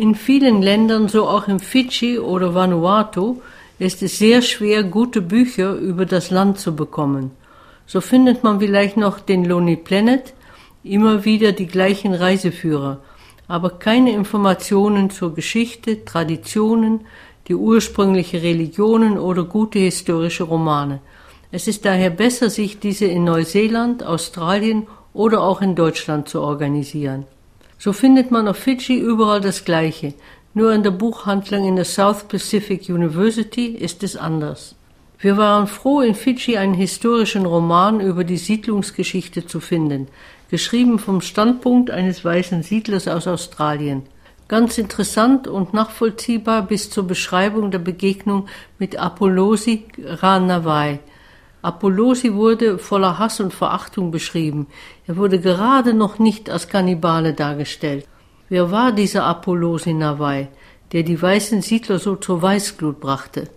In vielen Ländern, so auch in Fidschi oder Vanuatu, ist es sehr schwer, gute Bücher über das Land zu bekommen. So findet man vielleicht noch den Lonely Planet, immer wieder die gleichen Reiseführer, aber keine Informationen zur Geschichte, Traditionen, die ursprüngliche Religionen oder gute historische Romane. Es ist daher besser, sich diese in Neuseeland, Australien oder auch in Deutschland zu organisieren. So findet man auf Fidschi überall das Gleiche, nur in der Buchhandlung in der South Pacific University ist es anders. Wir waren froh, in Fidschi einen historischen Roman über die Siedlungsgeschichte zu finden, geschrieben vom Standpunkt eines weißen Siedlers aus Australien. Ganz interessant und nachvollziehbar bis zur Beschreibung der Begegnung mit Apollosi Ranavai. Apollosi wurde voller Hass und Verachtung beschrieben. Er wurde gerade noch nicht als Kannibale dargestellt. Wer war dieser Apollosi Navai, der die weißen Siedler so zur Weißglut brachte?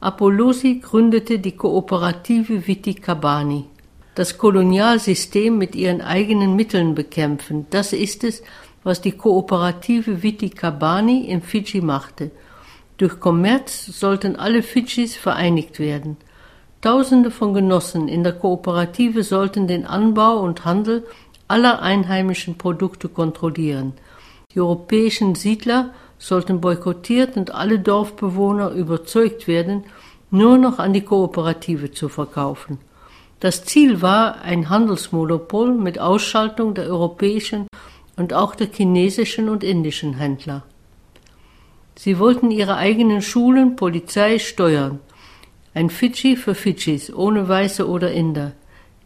Apollosi gründete die Kooperative Viti Kabani. Das Kolonialsystem mit ihren eigenen Mitteln bekämpfen, das ist es, was die Kooperative Viti Kabani in Fidschi machte. Durch Kommerz sollten alle Fidschis vereinigt werden. Tausende von Genossen in der Kooperative sollten den Anbau und Handel aller einheimischen Produkte kontrollieren. Die europäischen Siedler sollten boykottiert und alle Dorfbewohner überzeugt werden, nur noch an die Kooperative zu verkaufen. Das Ziel war ein Handelsmonopol mit Ausschaltung der europäischen und auch der chinesischen und indischen Händler. Sie wollten ihre eigenen Schulen, Polizei steuern. Ein Fidschi für Fidschis, ohne Weiße oder Inder.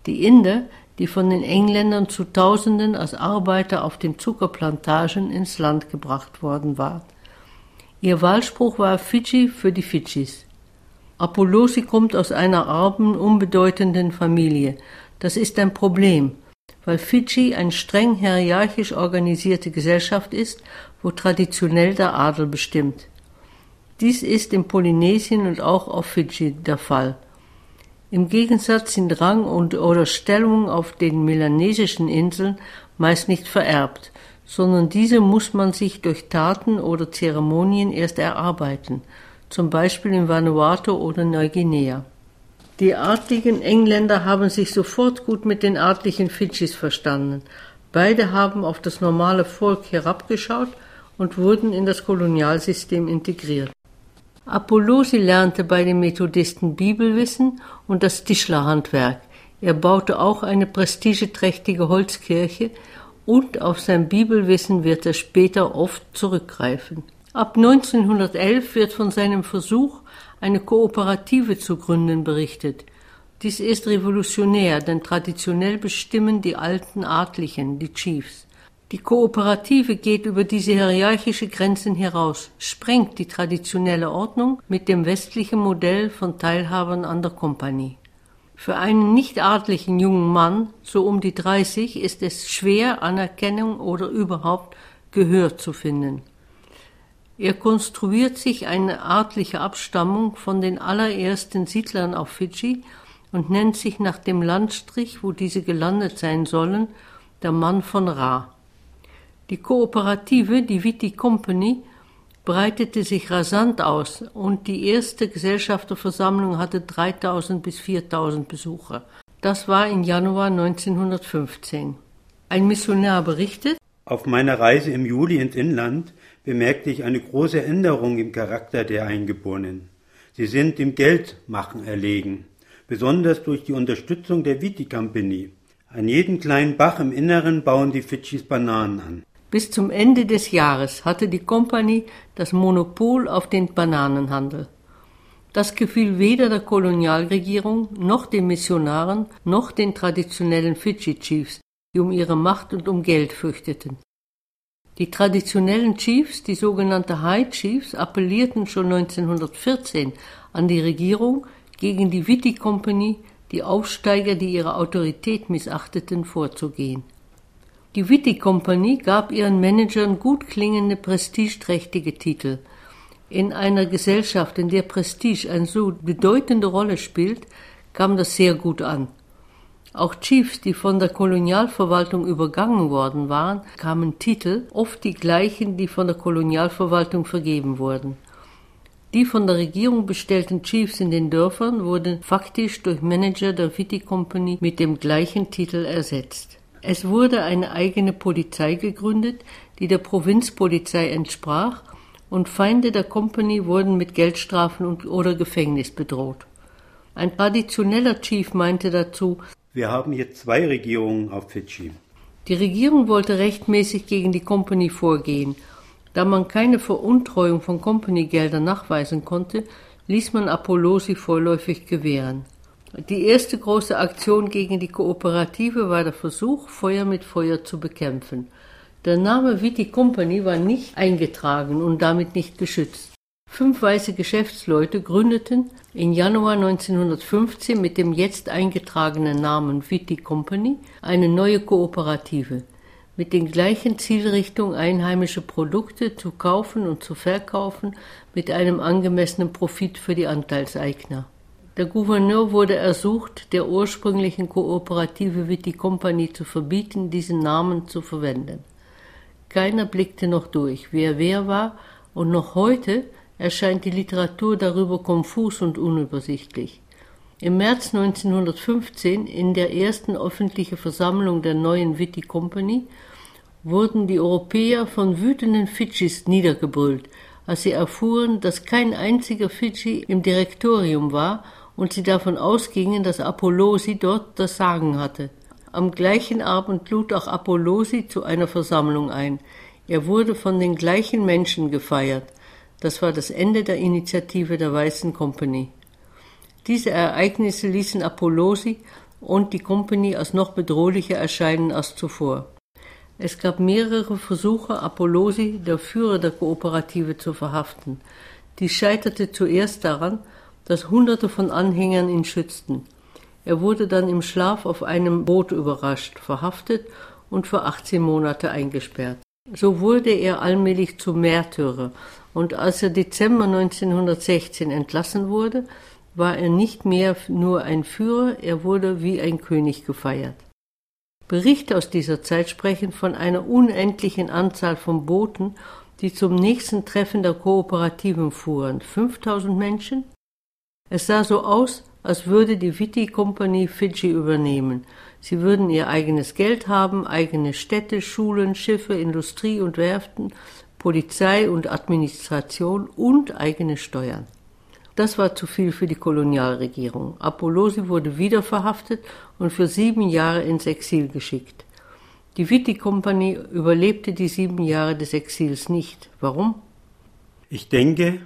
Die Inder die von den Engländern zu Tausenden als Arbeiter auf den Zuckerplantagen ins Land gebracht worden war. Ihr Wahlspruch war Fidschi für die Fidschis. Apollosi kommt aus einer armen, unbedeutenden Familie. Das ist ein Problem, weil Fidschi eine streng hierarchisch organisierte Gesellschaft ist, wo traditionell der Adel bestimmt. Dies ist in Polynesien und auch auf Fidschi der Fall. Im Gegensatz sind Rang und oder Stellung auf den melanesischen Inseln meist nicht vererbt, sondern diese muss man sich durch Taten oder Zeremonien erst erarbeiten, zum Beispiel in Vanuatu oder Neuguinea. Die adligen Engländer haben sich sofort gut mit den adligen Fidschis verstanden. Beide haben auf das normale Volk herabgeschaut und wurden in das Kolonialsystem integriert. Apollosi lernte bei den Methodisten Bibelwissen und das Tischlerhandwerk. Er baute auch eine prestigeträchtige Holzkirche und auf sein Bibelwissen wird er später oft zurückgreifen. Ab 1911 wird von seinem Versuch, eine Kooperative zu gründen, berichtet. Dies ist revolutionär, denn traditionell bestimmen die alten Adligen, die Chiefs. Die Kooperative geht über diese hierarchische Grenzen heraus, sprengt die traditionelle Ordnung mit dem westlichen Modell von Teilhabern an der Kompanie. Für einen nichtadlichen jungen Mann, so um die 30, ist es schwer, Anerkennung oder überhaupt Gehör zu finden. Er konstruiert sich eine adliche Abstammung von den allerersten Siedlern auf Fidschi und nennt sich nach dem Landstrich, wo diese gelandet sein sollen, der Mann von Ra. Die Kooperative, die Viti Company, breitete sich rasant aus und die erste Gesellschafterversammlung hatte 3000 bis 4000 Besucher. Das war im Januar 1915. Ein Missionar berichtet, auf meiner Reise im Juli ins Inland bemerkte ich eine große Änderung im Charakter der Eingeborenen. Sie sind dem Geldmachen erlegen, besonders durch die Unterstützung der Viti Company. An jedem kleinen Bach im Inneren bauen die Fidschis Bananen an. Bis zum Ende des Jahres hatte die Kompanie das Monopol auf den Bananenhandel. Das gefiel weder der Kolonialregierung noch den Missionaren noch den traditionellen Fidschi-Chiefs, die um ihre Macht und um Geld fürchteten. Die traditionellen Chiefs, die sogenannte High Chiefs, appellierten schon 1914 an die Regierung, gegen die Witty Company, die Aufsteiger, die ihre Autorität missachteten, vorzugehen. Die Witty Company gab ihren Managern gut klingende, prestigeträchtige Titel. In einer Gesellschaft, in der Prestige eine so bedeutende Rolle spielt, kam das sehr gut an. Auch Chiefs, die von der Kolonialverwaltung übergangen worden waren, kamen Titel, oft die gleichen, die von der Kolonialverwaltung vergeben wurden. Die von der Regierung bestellten Chiefs in den Dörfern wurden faktisch durch Manager der Witty Company mit dem gleichen Titel ersetzt. Es wurde eine eigene Polizei gegründet, die der Provinzpolizei entsprach, und Feinde der Company wurden mit Geldstrafen und oder Gefängnis bedroht. Ein traditioneller Chief meinte dazu, wir haben jetzt zwei Regierungen auf Fidschi. Die Regierung wollte rechtmäßig gegen die Company vorgehen. Da man keine Veruntreuung von Company-Geldern nachweisen konnte, ließ man Apollosi vorläufig gewähren. Die erste große Aktion gegen die Kooperative war der Versuch, Feuer mit Feuer zu bekämpfen. Der Name Witty Company war nicht eingetragen und damit nicht geschützt. Fünf weiße Geschäftsleute gründeten im Januar 1915 mit dem jetzt eingetragenen Namen Witty Company eine neue Kooperative mit den gleichen Zielrichtungen einheimische Produkte zu kaufen und zu verkaufen mit einem angemessenen Profit für die Anteilseigner. Der Gouverneur wurde ersucht, der ursprünglichen Kooperative Witty Company zu verbieten, diesen Namen zu verwenden. Keiner blickte noch durch, wer wer war, und noch heute erscheint die Literatur darüber konfus und unübersichtlich. Im März 1915, in der ersten öffentlichen Versammlung der neuen Witty Company, wurden die Europäer von wütenden Fidschis niedergebrüllt, als sie erfuhren, dass kein einziger Fidschi im Direktorium war und sie davon ausgingen, dass Apollosi dort das Sagen hatte. Am gleichen Abend lud auch Apollosi zu einer Versammlung ein. Er wurde von den gleichen Menschen gefeiert. Das war das Ende der Initiative der Weißen Company. Diese Ereignisse ließen Apollosi und die Company als noch bedrohlicher erscheinen als zuvor. Es gab mehrere Versuche, Apollosi, der Führer der Kooperative, zu verhaften. Dies scheiterte zuerst daran, dass Hunderte von Anhängern ihn schützten. Er wurde dann im Schlaf auf einem Boot überrascht, verhaftet und für 18 Monate eingesperrt. So wurde er allmählich zum Märtyrer und als er Dezember 1916 entlassen wurde, war er nicht mehr nur ein Führer, er wurde wie ein König gefeiert. Berichte aus dieser Zeit sprechen von einer unendlichen Anzahl von Booten, die zum nächsten Treffen der Kooperativen fuhren. 5000 Menschen? Es sah so aus, als würde die Witty Company Fidschi übernehmen. Sie würden ihr eigenes Geld haben, eigene Städte, Schulen, Schiffe, Industrie und Werften, Polizei und Administration und eigene Steuern. Das war zu viel für die Kolonialregierung. Apollosi wurde wieder verhaftet und für sieben Jahre ins Exil geschickt. Die Witty Company überlebte die sieben Jahre des Exils nicht. Warum? Ich denke,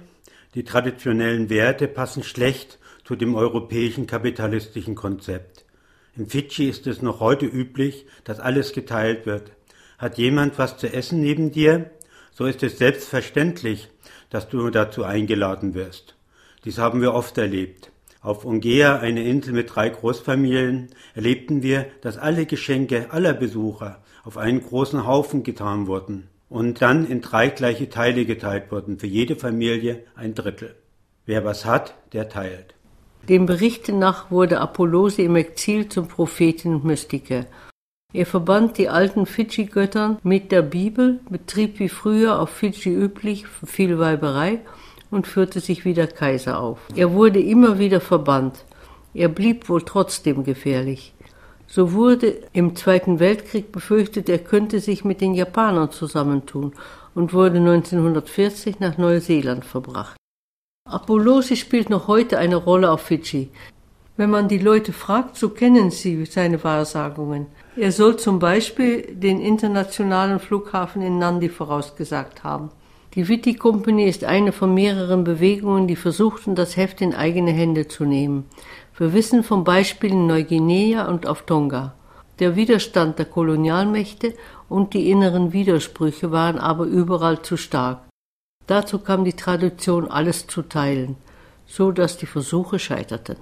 die traditionellen Werte passen schlecht zu dem europäischen kapitalistischen Konzept. In Fidschi ist es noch heute üblich, dass alles geteilt wird. Hat jemand was zu essen neben dir? so ist es selbstverständlich, dass du dazu eingeladen wirst. Dies haben wir oft erlebt. Auf Ungea, eine Insel mit drei Großfamilien, erlebten wir, dass alle Geschenke aller Besucher auf einen großen Haufen getan wurden und dann in drei gleiche Teile geteilt wurden, für jede Familie ein Drittel. Wer was hat, der teilt. Dem Berichten nach wurde Apollose im Exil zum Propheten und Mystiker er verband die alten Fidschi-Göttern mit der Bibel, betrieb wie früher auf Fidschi üblich viel Weiberei und führte sich wieder Kaiser auf. Er wurde immer wieder verbannt. Er blieb wohl trotzdem gefährlich. So wurde im Zweiten Weltkrieg befürchtet, er könnte sich mit den Japanern zusammentun und wurde 1940 nach Neuseeland verbracht. Apollosi spielt noch heute eine Rolle auf Fidschi. Wenn man die Leute fragt, so kennen sie seine Wahrsagungen. Er soll zum Beispiel den internationalen Flughafen in Nandi vorausgesagt haben. Die Witty Company ist eine von mehreren Bewegungen, die versuchten, das Heft in eigene Hände zu nehmen. Wir wissen von Beispielen in Neuguinea und auf Tonga. Der Widerstand der Kolonialmächte und die inneren Widersprüche waren aber überall zu stark. Dazu kam die Tradition, alles zu teilen, so dass die Versuche scheiterten.